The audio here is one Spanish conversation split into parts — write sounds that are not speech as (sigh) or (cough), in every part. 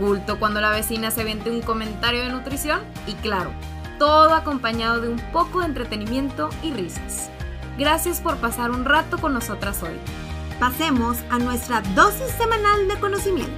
culto cuando la vecina se vende un comentario de nutrición y claro, todo acompañado de un poco de entretenimiento y risas. Gracias por pasar un rato con nosotras hoy. Pasemos a nuestra dosis semanal de conocimiento.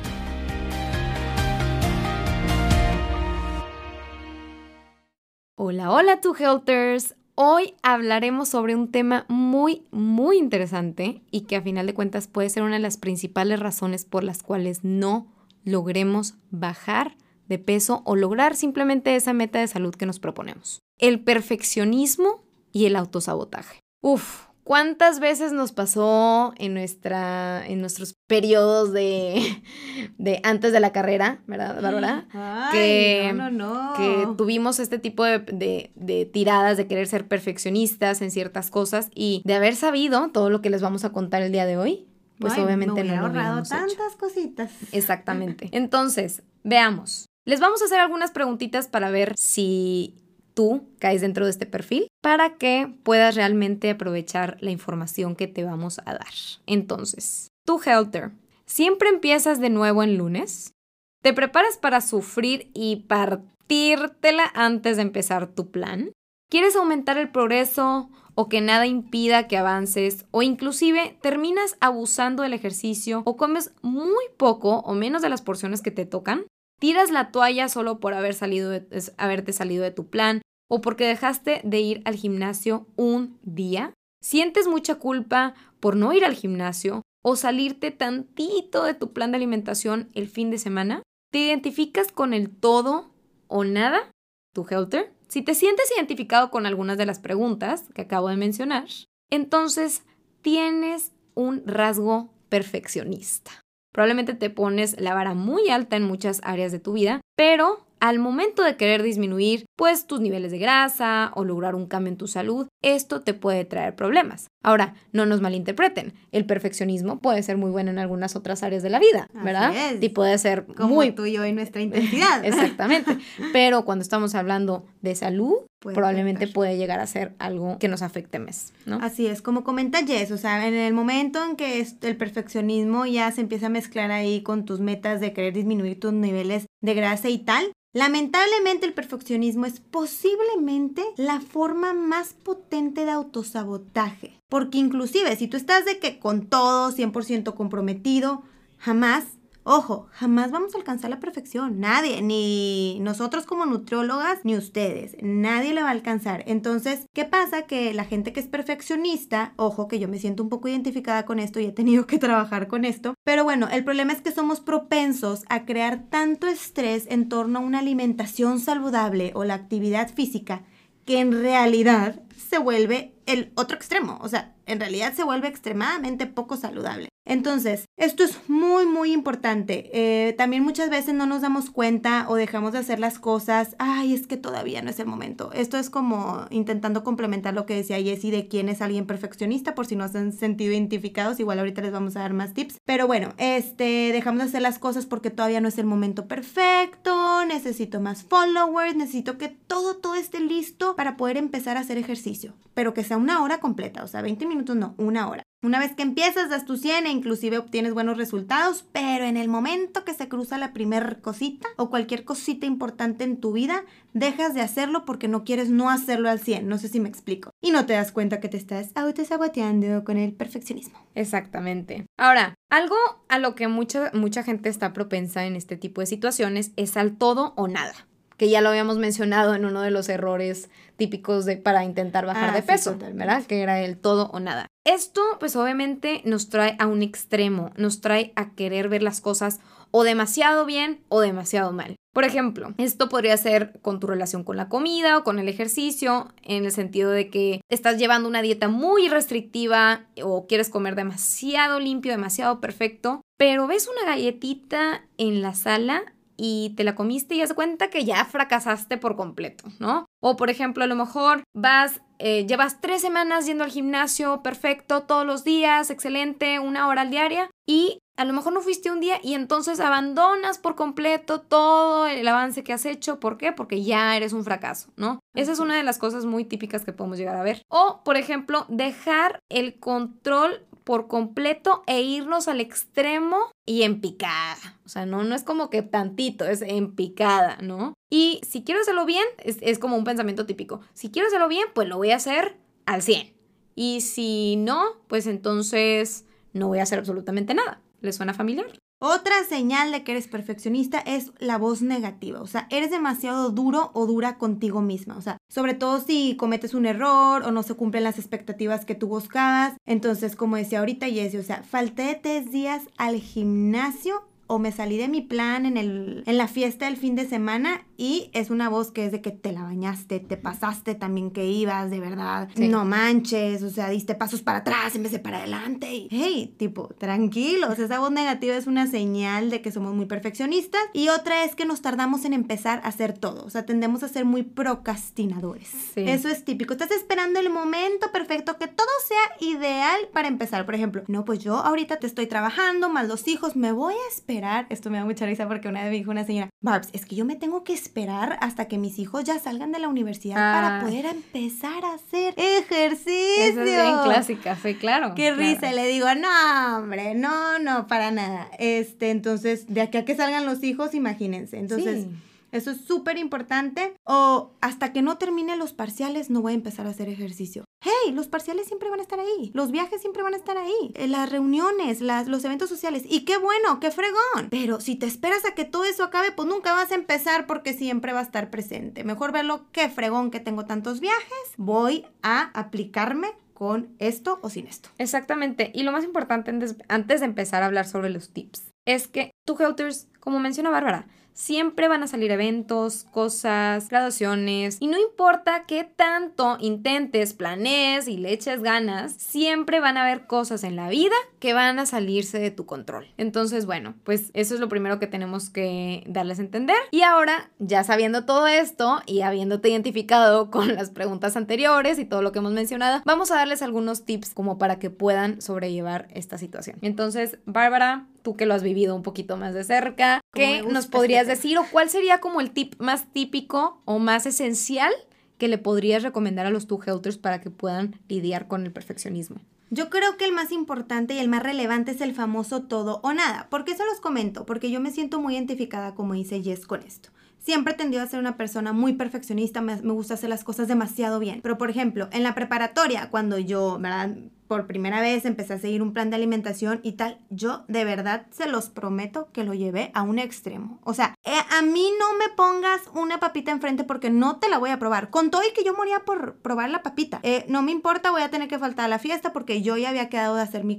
Hola, hola, tu Helters. Hoy hablaremos sobre un tema muy, muy interesante y que a final de cuentas puede ser una de las principales razones por las cuales no logremos bajar de peso o lograr simplemente esa meta de salud que nos proponemos. El perfeccionismo y el autosabotaje. Uf, ¿Cuántas veces nos pasó en, nuestra, en nuestros periodos de, (laughs) de antes de la carrera, ¿verdad, Bárbara? que, no, no, no. que tuvimos este tipo de, de, tiradas de querer ser perfeccionistas en ciertas cosas y de haber sabido todo lo que les vamos a contar el día de hoy, pues obviamente no, lo hubiéramos tantas cositas. Exactamente. (laughs) Entonces, veamos. Les vamos a hacer algunas preguntitas para ver si tú caes dentro de este perfil para que puedas realmente aprovechar la información que te vamos a dar. Entonces, tu Helter, ¿siempre empiezas de nuevo en lunes? ¿Te preparas para sufrir y partírtela antes de empezar tu plan? ¿Quieres aumentar el progreso o que nada impida que avances o inclusive terminas abusando del ejercicio o comes muy poco o menos de las porciones que te tocan? tiras la toalla solo por haber salido de, haberte salido de tu plan o porque dejaste de ir al gimnasio un día, sientes mucha culpa por no ir al gimnasio o salirte tantito de tu plan de alimentación el fin de semana, te identificas con el todo o nada, tu helter. Si te sientes identificado con algunas de las preguntas que acabo de mencionar, entonces tienes un rasgo perfeccionista. Probablemente te pones la vara muy alta en muchas áreas de tu vida, pero al momento de querer disminuir pues tus niveles de grasa o lograr un cambio en tu salud, esto te puede traer problemas. Ahora, no nos malinterpreten, el perfeccionismo puede ser muy bueno en algunas otras áreas de la vida, ¿verdad? Y puede ser Como muy tú y yo y nuestra (laughs) intensidad. Exactamente. Pero cuando estamos hablando de salud, probablemente puede llegar a ser algo que nos afecte más, ¿no? Así es, como comenta Jess, o sea, en el momento en que el perfeccionismo ya se empieza a mezclar ahí con tus metas de querer disminuir tus niveles de grasa y tal, Lamentablemente el perfeccionismo es posiblemente la forma más potente de autosabotaje, porque inclusive si tú estás de que con todo 100% comprometido, jamás Ojo, jamás vamos a alcanzar la perfección, nadie, ni nosotros como nutriólogas, ni ustedes, nadie le va a alcanzar. Entonces, ¿qué pasa? Que la gente que es perfeccionista, ojo que yo me siento un poco identificada con esto y he tenido que trabajar con esto, pero bueno, el problema es que somos propensos a crear tanto estrés en torno a una alimentación saludable o la actividad física que en realidad se vuelve el otro extremo, o sea, en realidad se vuelve extremadamente poco saludable. Entonces, esto es muy, muy importante. Eh, también muchas veces no nos damos cuenta o dejamos de hacer las cosas, ay, es que todavía no es el momento. Esto es como intentando complementar lo que decía Jessie de quién es alguien perfeccionista, por si no se han sentido identificados, igual ahorita les vamos a dar más tips. Pero bueno, este, dejamos de hacer las cosas porque todavía no es el momento perfecto, necesito más followers, necesito que todo, todo esté listo para poder empezar a hacer ejercicio, pero que sea una hora completa, o sea, 20 minutos no, una hora. Una vez que empiezas, das tu 100 e inclusive obtienes buenos resultados, pero en el momento que se cruza la primer cosita o cualquier cosita importante en tu vida, dejas de hacerlo porque no quieres no hacerlo al 100. No sé si me explico. Y no te das cuenta que te estás autosaboteando con el perfeccionismo. Exactamente. Ahora, algo a lo que mucha, mucha gente está propensa en este tipo de situaciones es al todo o nada que ya lo habíamos mencionado en uno de los errores típicos de, para intentar bajar ah, de peso, ¿verdad? Que era el todo o nada. Esto, pues obviamente nos trae a un extremo, nos trae a querer ver las cosas o demasiado bien o demasiado mal. Por ejemplo, esto podría ser con tu relación con la comida o con el ejercicio, en el sentido de que estás llevando una dieta muy restrictiva o quieres comer demasiado limpio, demasiado perfecto, pero ves una galletita en la sala y te la comiste y das cuenta que ya fracasaste por completo, ¿no? O por ejemplo, a lo mejor vas, eh, llevas tres semanas yendo al gimnasio, perfecto, todos los días, excelente, una hora al diaria, y a lo mejor no fuiste un día y entonces abandonas por completo todo el avance que has hecho. ¿Por qué? Porque ya eres un fracaso, ¿no? Esa es una de las cosas muy típicas que podemos llegar a ver. O, por ejemplo, dejar el control por completo e irnos al extremo y en picada. O sea, no, no es como que tantito, es en picada, ¿no? Y si quiero hacerlo bien, es, es como un pensamiento típico. Si quiero hacerlo bien, pues lo voy a hacer al 100. Y si no, pues entonces no voy a hacer absolutamente nada. ¿Le suena familiar? Otra señal de que eres perfeccionista es la voz negativa, o sea, eres demasiado duro o dura contigo misma, o sea, sobre todo si cometes un error o no se cumplen las expectativas que tú buscabas. Entonces, como decía ahorita Jessie, o sea, falté tres días al gimnasio o me salí de mi plan en, el, en la fiesta del fin de semana y es una voz que es de que te la bañaste, te pasaste también que ibas, de verdad, no manches, o sea, diste pasos para atrás en vez de para adelante. Y, hey, tipo, tranquilos, esa voz negativa es una señal de que somos muy perfeccionistas y otra es que nos tardamos en empezar a hacer todo, o sea, tendemos a ser muy procrastinadores. Eso es típico, estás esperando el momento perfecto, que todo sea ideal para empezar. Por ejemplo, no, pues yo ahorita te estoy trabajando, más los hijos, me voy a esperar. Esto me da mucha risa porque una vez me dijo una señora, Barbs, es que yo me tengo que esperar esperar hasta que mis hijos ya salgan de la universidad para ah. poder empezar a hacer ejercicio. Eso es bien clásica, sí, claro. Qué risa, le digo, no, hombre, no, no, para nada. Este, entonces, de aquí a que salgan los hijos, imagínense. Entonces... Eso es súper importante. O hasta que no termine los parciales no voy a empezar a hacer ejercicio. Hey, los parciales siempre van a estar ahí. Los viajes siempre van a estar ahí. Eh, las reuniones, las, los eventos sociales. Y qué bueno, qué fregón. Pero si te esperas a que todo eso acabe, pues nunca vas a empezar porque siempre va a estar presente. Mejor verlo, qué fregón que tengo tantos viajes. Voy a aplicarme con esto o sin esto. Exactamente. Y lo más importante antes de empezar a hablar sobre los tips es que tú, Helters, como menciona Bárbara, Siempre van a salir eventos, cosas, graduaciones y no importa qué tanto intentes, planees y le eches ganas, siempre van a haber cosas en la vida que van a salirse de tu control. Entonces, bueno, pues eso es lo primero que tenemos que darles a entender. Y ahora, ya sabiendo todo esto y habiéndote identificado con las preguntas anteriores y todo lo que hemos mencionado, vamos a darles algunos tips como para que puedan sobrellevar esta situación. Entonces, Bárbara, tú que lo has vivido un poquito más de cerca, ¿qué nos podrías decir o cuál sería como el tip más típico o más esencial que le podrías recomendar a los two helters para que puedan lidiar con el perfeccionismo? Yo creo que el más importante y el más relevante es el famoso todo o nada. ¿Por qué se los comento? Porque yo me siento muy identificada, como dice Jess, con esto. Siempre he tendido a ser una persona muy perfeccionista, me, gusta hacer las cosas demasiado bien. Pero, por ejemplo, en la preparatoria, cuando yo, ¿verdad? por primera vez empecé a seguir un plan de alimentación y tal, yo de verdad se los prometo que lo llevé a un extremo. O sea, eh, a mí no me pongas una papita enfrente porque no te la voy a probar. Con todo y que yo moría por probar la papita. Eh, no me importa, voy a tener que faltar a la fiesta porque yo ya había quedado de hacer mi,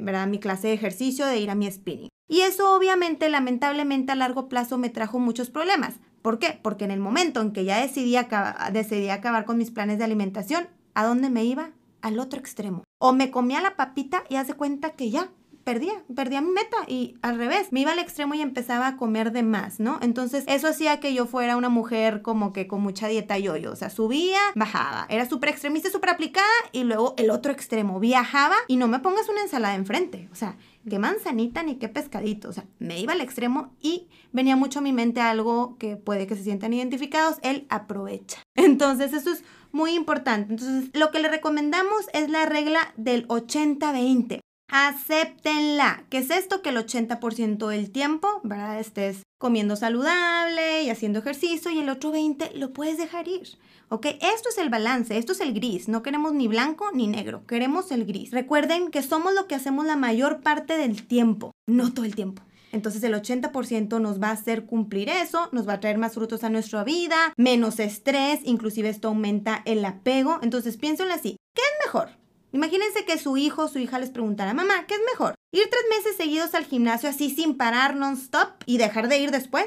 ¿verdad? mi clase de ejercicio, de ir a mi spinning. Y eso obviamente, lamentablemente, a largo plazo me trajo muchos problemas. ¿Por qué? Porque en el momento en que ya decidí, decidí acabar con mis planes de alimentación, ¿a dónde me iba? al otro extremo. O me comía la papita y hace cuenta que ya, perdía, perdía mi meta y al revés, me iba al extremo y empezaba a comer de más, ¿no? Entonces eso hacía que yo fuera una mujer como que con mucha dieta yo-yo, o sea, subía, bajaba, era súper extremista, súper aplicada y luego el otro extremo, viajaba y no me pongas una ensalada enfrente, o sea, qué manzanita ni qué pescadito, o sea, me iba al extremo y venía mucho a mi mente algo que puede que se sientan identificados, el aprovecha. (laughs) Entonces eso es muy importante. Entonces, lo que le recomendamos es la regla del 80-20. Acéptenla. ¿Qué es esto? Que el 80% del tiempo, ¿verdad? Estés comiendo saludable y haciendo ejercicio y el otro 20 lo puedes dejar ir. ¿Ok? Esto es el balance, esto es el gris. No queremos ni blanco ni negro, queremos el gris. Recuerden que somos lo que hacemos la mayor parte del tiempo, no todo el tiempo. Entonces el 80% nos va a hacer cumplir eso, nos va a traer más frutos a nuestra vida, menos estrés, inclusive esto aumenta el apego. Entonces piénsenlo así, ¿qué es mejor? Imagínense que su hijo o su hija les preguntara, mamá, ¿qué es mejor? ¿Ir tres meses seguidos al gimnasio así sin parar non-stop y dejar de ir después?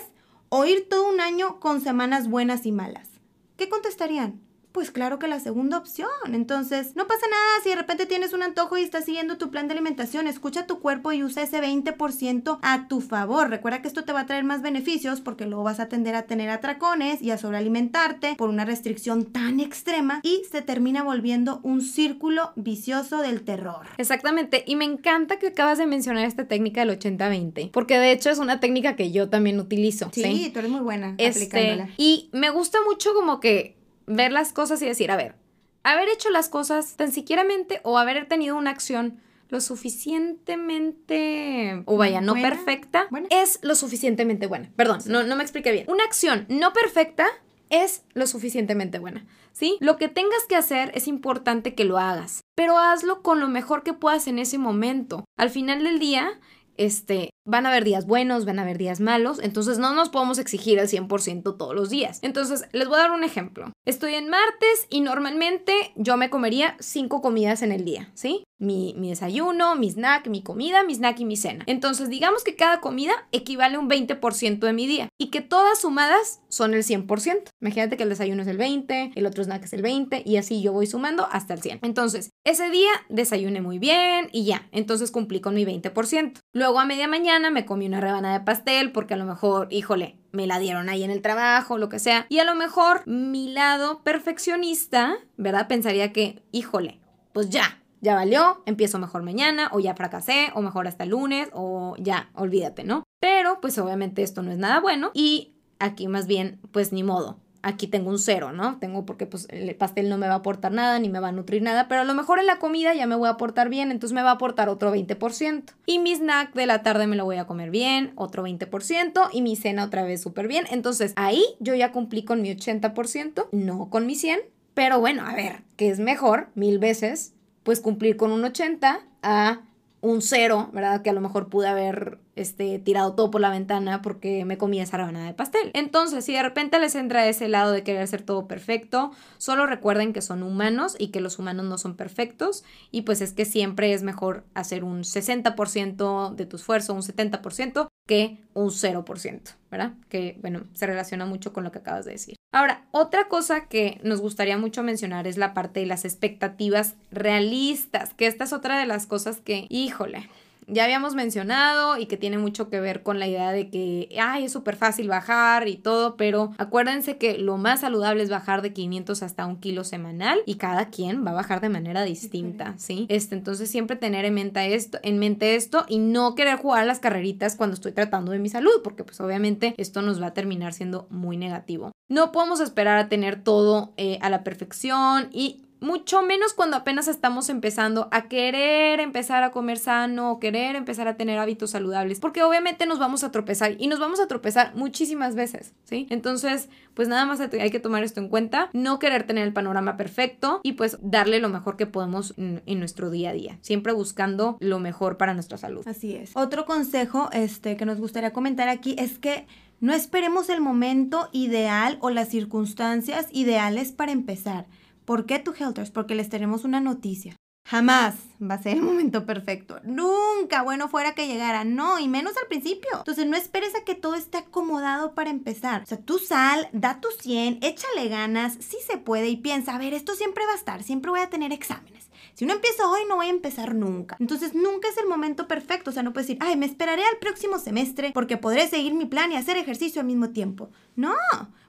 o ir todo un año con semanas buenas y malas? ¿Qué contestarían? Pues claro que la segunda opción. Entonces, no pasa nada si de repente tienes un antojo y estás siguiendo tu plan de alimentación. Escucha tu cuerpo y usa ese 20% a tu favor. Recuerda que esto te va a traer más beneficios porque luego vas a tender a tener atracones y a sobrealimentarte por una restricción tan extrema y se termina volviendo un círculo vicioso del terror. Exactamente. Y me encanta que acabas de mencionar esta técnica del 80-20 porque de hecho es una técnica que yo también utilizo. Sí, tú eres muy buena este, aplicándola. Y me gusta mucho como que ver las cosas y decir, a ver, haber hecho las cosas tan siquiera o haber tenido una acción lo suficientemente, o vaya, no perfecta, es lo suficientemente buena. Perdón, no, no me expliqué bien. Una acción no perfecta es lo suficientemente buena, ¿sí? Lo que tengas que hacer es importante que lo hagas, pero hazlo con lo mejor que puedas en ese momento. Al final del día, este, van a haber días buenos, van a haber días malos, entonces no nos podemos exigir al 100% todos los días. Entonces, les voy a dar un ejemplo. Estoy en martes y normalmente yo me comería cinco comidas en el día, ¿sí? Mi, desayuno, mi snack, mi comida, mi snack y mi cena. Entonces, digamos que cada comida equivale a un 20% de mi día y que todas sumadas son el 100%. Imagínate que el desayuno es el 20, el otro snack es el 20 y así yo voy sumando hasta el 100. Entonces, ese día desayuné muy bien y ya, entonces cumplí con mi 20%. Luego a media mañana me comí una rebanada de pastel porque a lo mejor, híjole, me la dieron ahí en el trabajo, lo que sea. Y a lo mejor mi lado perfeccionista, ¿verdad? Pensaría que, híjole, pues ya, ya valió, empiezo mejor mañana, o ya fracasé, o mejor hasta el lunes, o ya, olvídate, ¿no? Pero pues obviamente esto no es nada bueno y aquí más bien, pues ni modo aquí tengo un cero, ¿no? Tengo porque pues el pastel no me va a aportar nada ni me va a nutrir nada, pero a lo mejor en la comida ya me voy a aportar bien, entonces me va a aportar otro 20%. Y mi snack de la tarde me lo voy a comer bien, otro 20%, y mi cena otra vez súper bien. Entonces ahí yo ya cumplí con mi 80%, no con mi 100, pero bueno, a ver, ¿qué es mejor? Mil veces, pues cumplir con un 80 a un cero, ¿verdad? Que a lo mejor pude haber este, tirado todo por la ventana porque me comí esa rebanada de pastel. Entonces, si de repente les entra ese lado de querer hacer todo perfecto, solo recuerden que son humanos y que los humanos no son perfectos y pues es que siempre es mejor hacer un 60% de tu esfuerzo, un 70% que un 0%, ¿verdad? Que, bueno, se relaciona mucho con lo que acabas de decir. Ahora, otra cosa que nos gustaría mucho mencionar es la parte de las expectativas realistas, que esta es otra de las cosas que, híjole, ya habíamos mencionado y que tiene mucho que ver con la idea de que, ay, es súper fácil bajar y todo, pero acuérdense que lo más saludable es bajar de 500 hasta un kilo semanal y cada quien va a bajar de manera distinta, ¿sí? Este, entonces siempre tener en mente esto, en mente esto y no querer jugar las carreritas cuando estoy tratando de mi salud, porque pues obviamente esto nos va a terminar siendo muy negativo. No podemos esperar a tener todo eh, a la perfección y mucho menos cuando apenas estamos empezando a querer empezar a comer sano o querer empezar a tener hábitos saludables, porque obviamente nos vamos a tropezar y nos vamos a tropezar muchísimas veces, ¿sí? Entonces, pues nada más hay que tomar esto en cuenta, no querer tener el panorama perfecto y pues darle lo mejor que podemos en, nuestro día a día, siempre buscando lo mejor para nuestra salud. Así es. Otro consejo este que nos gustaría comentar aquí es que no esperemos el momento ideal o las circunstancias ideales para empezar. ¿Por qué tu Helters? Porque les tenemos una noticia. Jamás va a ser el momento perfecto. Nunca, bueno, fuera que llegara. No, y menos al principio. Entonces no esperes a que todo esté acomodado para empezar. O sea, tú sal, da tu 100, échale ganas, sí se puede y piensa, a ver, esto siempre va a estar, siempre voy a tener exámenes. Si uno empieza hoy, no voy a empezar nunca. Entonces nunca es el momento perfecto. O sea, no puedes decir, ay, me esperaré al próximo semestre porque podré seguir mi plan y hacer ejercicio al mismo tiempo. No,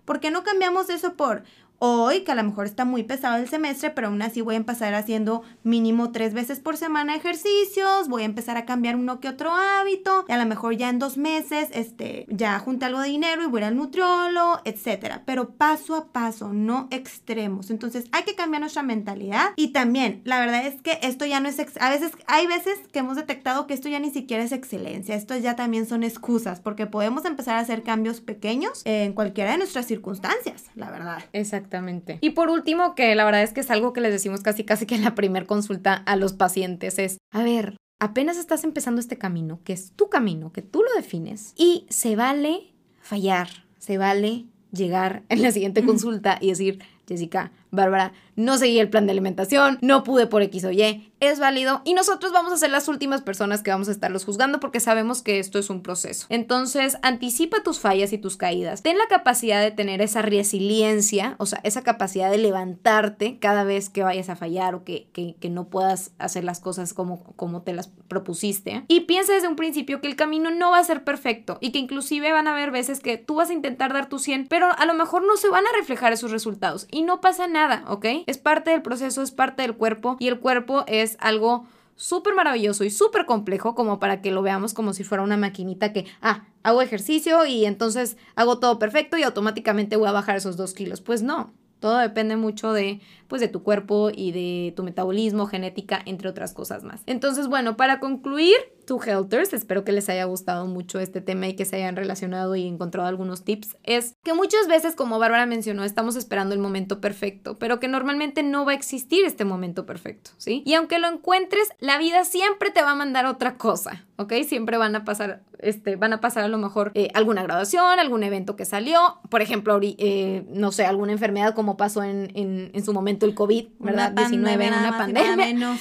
¿por qué no cambiamos eso por, hoy, que a lo mejor está muy pesado el semestre, pero aún así voy a empezar haciendo mínimo tres veces por semana ejercicios, voy a empezar a cambiar uno que otro hábito, y a lo mejor ya en dos meses, este, ya junté algo de dinero y voy al nutriólogo, etcétera. Pero paso a paso, no extremos. Entonces hay que cambiar nuestra mentalidad y también, la verdad es que esto ya no es, a veces, hay veces que hemos detectado que esto ya ni siquiera es excelencia, esto ya también son excusas, porque podemos empezar a hacer cambios pequeños en cualquiera de nuestras circunstancias, la verdad. Exacto. Exactamente. Y por último, que la verdad es que es algo que les decimos casi casi que en la primera consulta a los pacientes es, a ver, apenas estás empezando este camino, que es tu camino, que tú lo defines, y se vale fallar, se vale llegar en la siguiente consulta y decir, Jessica, Bárbara, no seguí el plan de alimentación, no pude por X o Y, es válido y nosotros vamos a ser las últimas personas que vamos a estarlos juzgando porque sabemos que esto es un proceso. Entonces, anticipa tus fallas y tus caídas. Ten la capacidad de tener esa resiliencia, o sea, esa capacidad de levantarte cada vez que vayas a fallar o que, que, no puedas hacer las cosas como, como te las propusiste. Y piensa desde un principio que el camino no va a ser perfecto y que inclusive van a haber veces que tú vas a intentar dar tu 100, pero a lo mejor no se van a reflejar esos resultados y no pasa nada, ¿ok? Es parte del proceso, es parte del cuerpo y el cuerpo es algo súper maravilloso y súper complejo como para que lo veamos como si fuera una maquinita que, ah, hago ejercicio y entonces hago todo perfecto y automáticamente voy a bajar esos dos kilos. Pues no, todo depende mucho de, pues, de tu cuerpo y de tu metabolismo, genética, entre otras cosas más. Entonces, bueno, para concluir, tu Helters, espero que les haya gustado mucho este tema y que se hayan relacionado y encontrado algunos tips, es que muchas veces, como Bárbara mencionó, estamos esperando el momento perfecto, pero que normalmente no va a existir este momento perfecto, ¿sí? Y aunque lo encuentres, la vida siempre te va a mandar otra cosa, ¿ok? Siempre van a pasar, este, van a pasar a lo mejor eh, alguna graduación, algún evento que salió, por ejemplo, eh, no sé, alguna enfermedad como pasó en, en, su momento el COVID, ¿verdad? 19, una pandemia.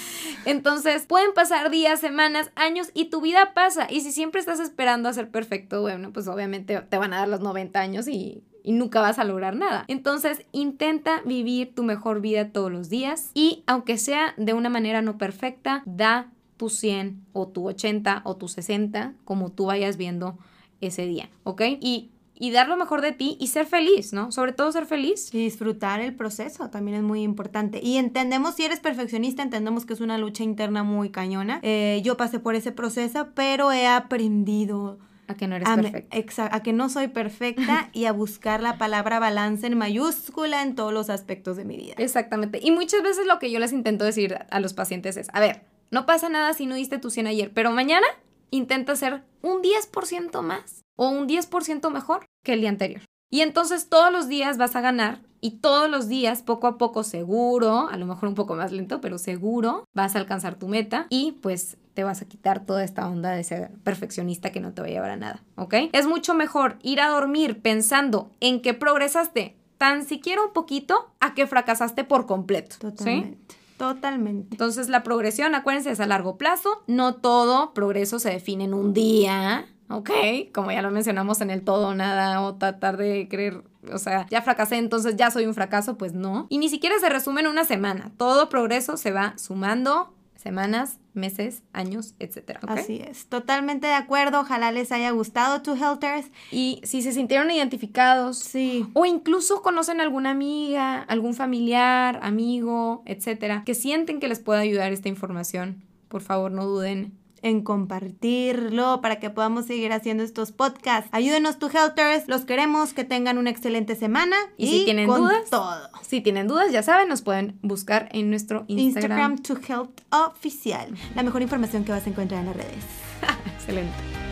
Entonces, pueden pasar días, semanas, años y tu vida pasa. Y si siempre estás esperando a ser perfecto, bueno, pues obviamente te van a dar los 90 años y, nunca vas a lograr nada. Entonces, intenta vivir tu mejor vida todos los días y aunque sea de una manera no perfecta, da tu 100 o tu 80 o tu 60 como tú vayas viendo ese día, ¿ok? Y y dar lo mejor de ti y ser feliz, ¿no? Sobre todo ser feliz. Y disfrutar el proceso también es muy importante. Y entendemos, si eres perfeccionista, entendemos que es una lucha interna muy cañona. Eh, yo pasé por ese proceso, pero he aprendido... A que no eres perfecta. a que no soy perfecta (laughs) y a buscar la palabra balance en mayúscula en todos los aspectos de mi vida. Exactamente. Y muchas veces lo que yo les intento decir a los pacientes es, a ver, no pasa nada si no diste tu 100 ayer, pero mañana intenta hacer un 10% más o un 10% mejor que el día anterior. Y entonces todos los días vas a ganar y todos los días, poco a poco, seguro, a lo mejor un poco más lento, pero seguro, vas a alcanzar tu meta y pues te vas a quitar toda esta onda de ser perfeccionista que no te va a llevar a nada, ¿ok? Es mucho mejor ir a dormir pensando en que progresaste tan siquiera un poquito a que fracasaste por completo. Totalmente. Totalmente. Entonces la progresión, acuérdense, es a largo plazo. No todo progreso se define en un día. ¿Ok? Como ya lo mencionamos en el todo nada o tratar de creer, o sea, ya fracasé, entonces ya soy un fracaso, pues no. Y ni siquiera se resume en una semana. Todo progreso se va sumando semanas, meses, años, etcétera. Así es, totalmente de acuerdo. Ojalá les haya gustado tu Helters. Y si se sintieron identificados, sí. O incluso conocen alguna amiga, algún familiar, amigo, etcétera, que sienten que les pueda ayudar esta información, por favor no duden en compartirlo para que podamos seguir haciendo estos podcasts. Ayúdenos tu Helters, los queremos, que tengan una excelente semana. Y, si tienen dudas, todo. Si tienen dudas, ya saben, nos pueden buscar en nuestro Instagram. Instagram to Health Oficial. La mejor información que vas a encontrar en las redes. (laughs) Excelente.